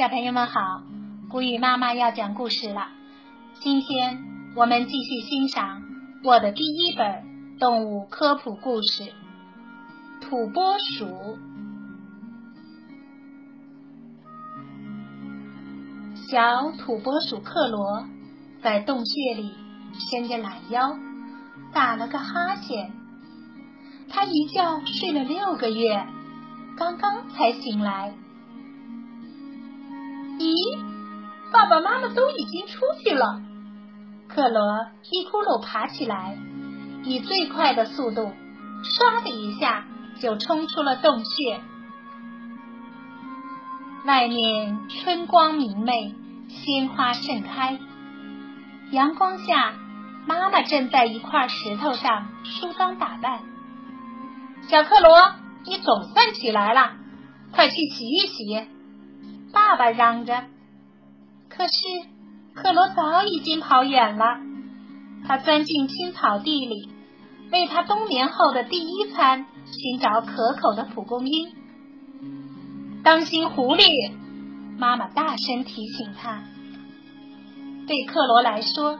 小朋友们好，古雨妈妈要讲故事了。今天我们继续欣赏我的第一本动物科普故事《土拨鼠》。小土拨鼠克罗在洞穴里伸着懒腰，打了个哈欠。他一觉睡了六个月，刚刚才醒来。咦，爸爸妈妈都已经出去了。克罗一窟窿爬起来，以最快的速度，唰的一下就冲出了洞穴。外面春光明媚，鲜花盛开。阳光下，妈妈正在一块石头上梳妆打扮。小克罗，你总算起来了，快去洗一洗。爸爸嚷着，可是克罗早已经跑远了。他钻进青草地里，为他冬眠后的第一餐寻找可口的蒲公英。当心狐狸！妈妈大声提醒他。对克罗来说，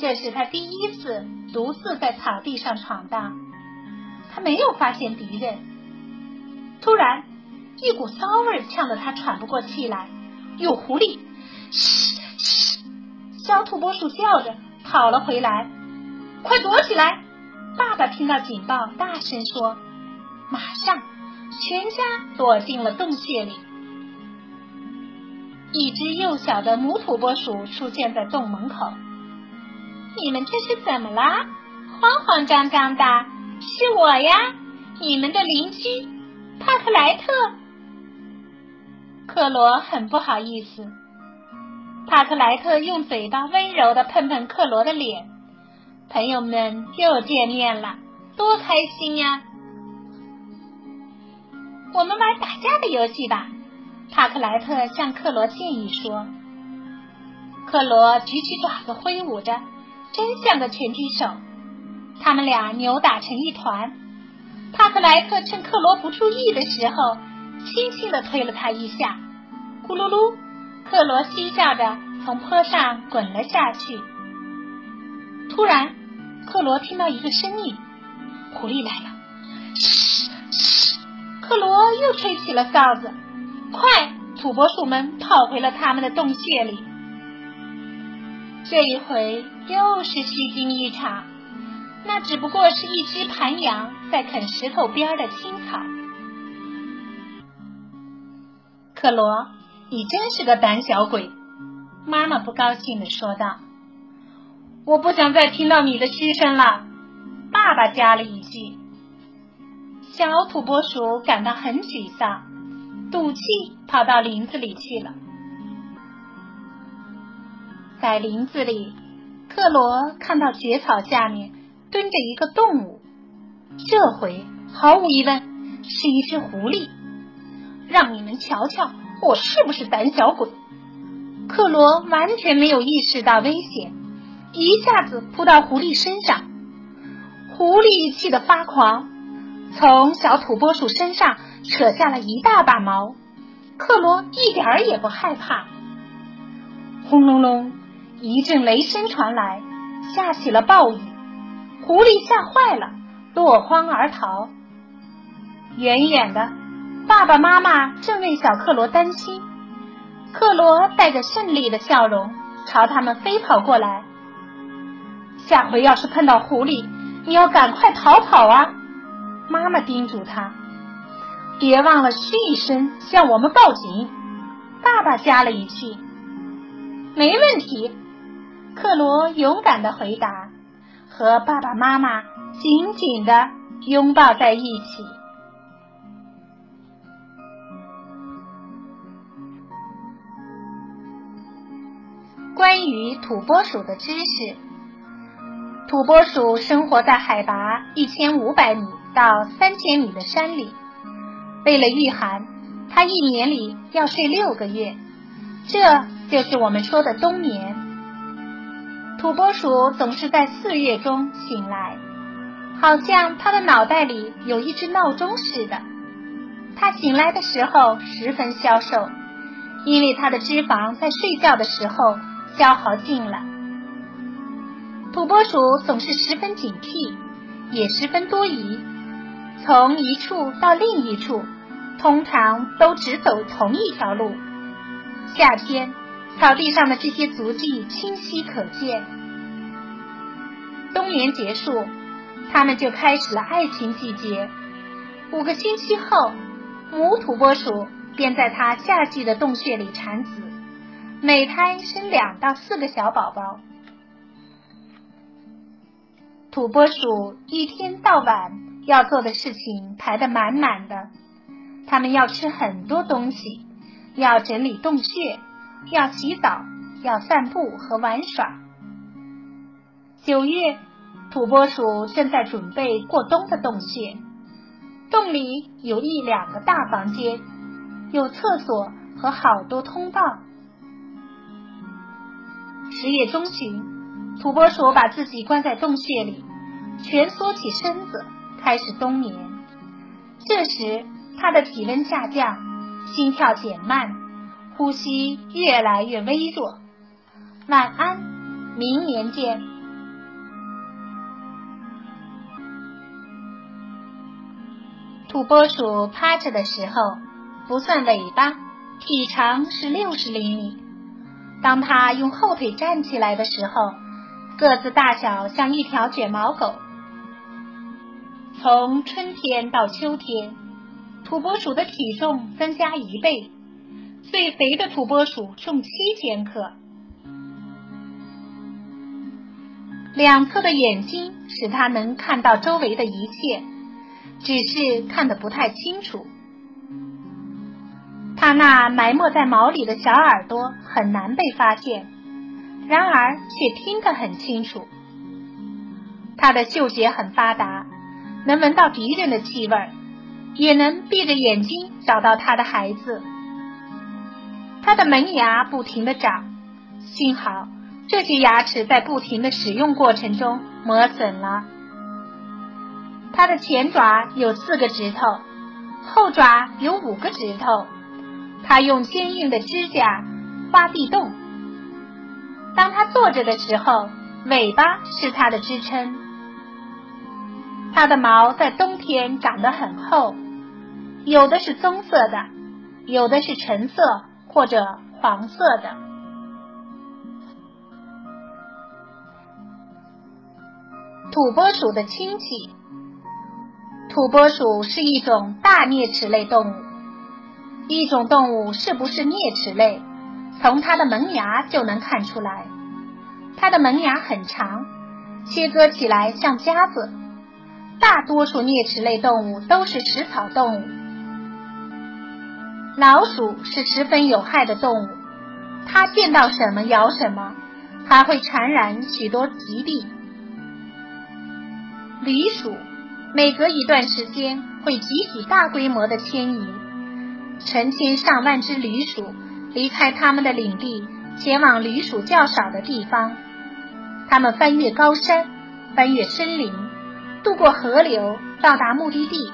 这是他第一次独自在草地上闯荡。他没有发现敌人。突然。一股骚味呛得他喘不过气来，有狐狸！嘘嘘，小土拨鼠叫着跑了回来，快躲起来！爸爸听到警报，大声说：“马上，全家躲进了洞穴里。”一只幼小的母土拨鼠出现在洞门口，“你们这是怎么啦？慌慌张张的！是我呀，你们的邻居帕克莱特。”克罗很不好意思，帕克莱特用嘴巴温柔的碰碰克罗的脸。朋友们又见面了，多开心呀！我们玩打架的游戏吧，帕克莱特向克罗建议说。克罗举起爪子挥舞着，真像个拳击手。他们俩扭打成一团。帕克莱特趁克罗不注意的时候。轻轻的推了他一下，咕噜噜，克罗嬉笑着从坡上滚了下去。突然，克罗听到一个声音：“狐狸来了！”，克罗又吹起了哨子。快，土拨鼠们跑回了他们的洞穴里。这一回又是虚惊一场，那只不过是一只盘羊在啃石头边的青草。克罗，你真是个胆小鬼！妈妈不高兴的说道。我不想再听到你的嘘声了。爸爸加了一句。小土拨鼠感到很沮丧，赌气跑到林子里去了。在林子里，克罗看到蕨草下面蹲着一个动物，这回毫无疑问是一只狐狸。让你们瞧瞧，我是不是胆小鬼？克罗完全没有意识到危险，一下子扑到狐狸身上。狐狸气得发狂，从小土拨鼠身上扯下了一大把毛。克罗一点儿也不害怕。轰隆隆，一阵雷声传来，下起了暴雨。狐狸吓坏了，落荒而逃。远远的。爸爸妈妈正为小克罗担心，克罗带着胜利的笑容朝他们飞跑过来。下回要是碰到狐狸，你要赶快逃跑啊！妈妈叮嘱他，别忘了嘘一声向我们报警。爸爸加了一句：“没问题。”克罗勇敢的回答，和爸爸妈妈紧紧的拥抱在一起。关于土拨鼠的知识，土拨鼠生活在海拔一千五百米到三千米的山里。为了御寒，它一年里要睡六个月，这就是我们说的冬眠。土拨鼠总是在四月中醒来，好像它的脑袋里有一只闹钟似的。它醒来的时候十分消瘦，因为它的脂肪在睡觉的时候消耗尽了。土拨鼠总是十分警惕，也十分多疑，从一处到另一处，通常都只走同一条路。夏天，草地上的这些足迹清晰可见。冬眠结束，它们就开始了爱情季节。五个星期后，母土拨鼠便在它夏季的洞穴里产子，每胎生两到四个小宝宝。土拨鼠一天到晚要做的事情排得满满的，它们要吃很多东西，要整理洞穴，要洗澡，要散步和玩耍。九月，土拨鼠正在准备过冬的洞穴，洞里有一两个大房间，有厕所和好多通道。十月中旬。土拨鼠把自己关在洞穴里，蜷缩起身子，开始冬眠。这时，它的体温下降，心跳减慢，呼吸越来越微弱。晚安，明年见。土拨鼠趴着的时候，不算尾巴，体长是六十厘米。当它用后腿站起来的时候，个子大小像一条卷毛狗。从春天到秋天，土拨鼠的体重增加一倍，最肥的土拨鼠重七千克。两侧的眼睛使它能看到周围的一切，只是看得不太清楚。他那埋没在毛里的小耳朵很难被发现。然而却听得很清楚。他的嗅觉很发达，能闻到敌人的气味，也能闭着眼睛找到他的孩子。他的门牙不停的长，幸好这些牙齿在不停的使用过程中磨损了。他的前爪有四个指头，后爪有五个指头。他用坚硬的指甲挖地洞。当他坐着的时候，尾巴是他的支撑。它的毛在冬天长得很厚，有的是棕色的，有的是橙色或者黄色的。土拨鼠的亲戚，土拨鼠是一种大啮齿类动物。一种动物是不是啮齿类？从它的门牙就能看出来，它的门牙很长，切割起来像夹子。大多数啮齿类动物都是食草动物。老鼠是十分有害的动物，它见到什么咬什么，还会传染许多疾病。驴鼠每隔一段时间会集体大规模的迁移，成千上万只驴鼠。离开他们的领地，前往驴鼠较少的地方。他们翻越高山，翻越森林，渡过河流，到达目的地。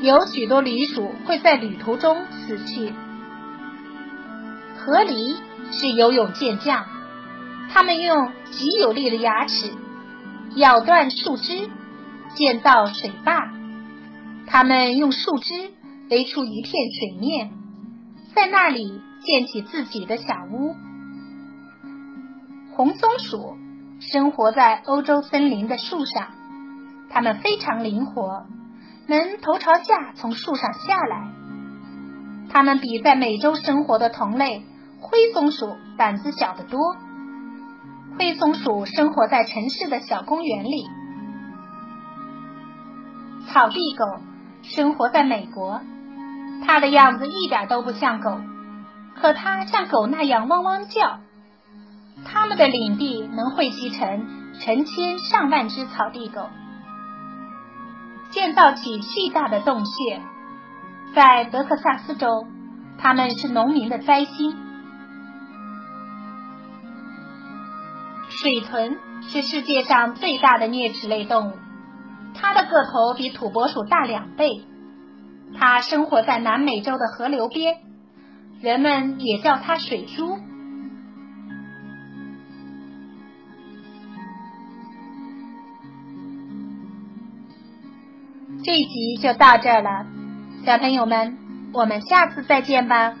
有许多驴鼠会在旅途中死去。河狸是游泳健将，它们用极有力的牙齿咬断树枝，建造水坝。它们用树枝围出一片水面，在那里。建起自己的小屋。红松鼠生活在欧洲森林的树上，它们非常灵活，能头朝下从树上下来。它们比在美洲生活的同类灰松鼠胆子小得多。灰松鼠生活在城市的小公园里。草地狗生活在美国，它的样子一点都不像狗。可它像狗那样汪汪叫，它们的领地能汇集成成千上万只草地狗，建造起巨大的洞穴。在德克萨斯州，它们是农民的灾星。水豚是世界上最大的啮齿类动物，它的个头比土拨鼠大两倍。它生活在南美洲的河流边。人们也叫它水珠。这集就到这儿了，小朋友们，我们下次再见吧。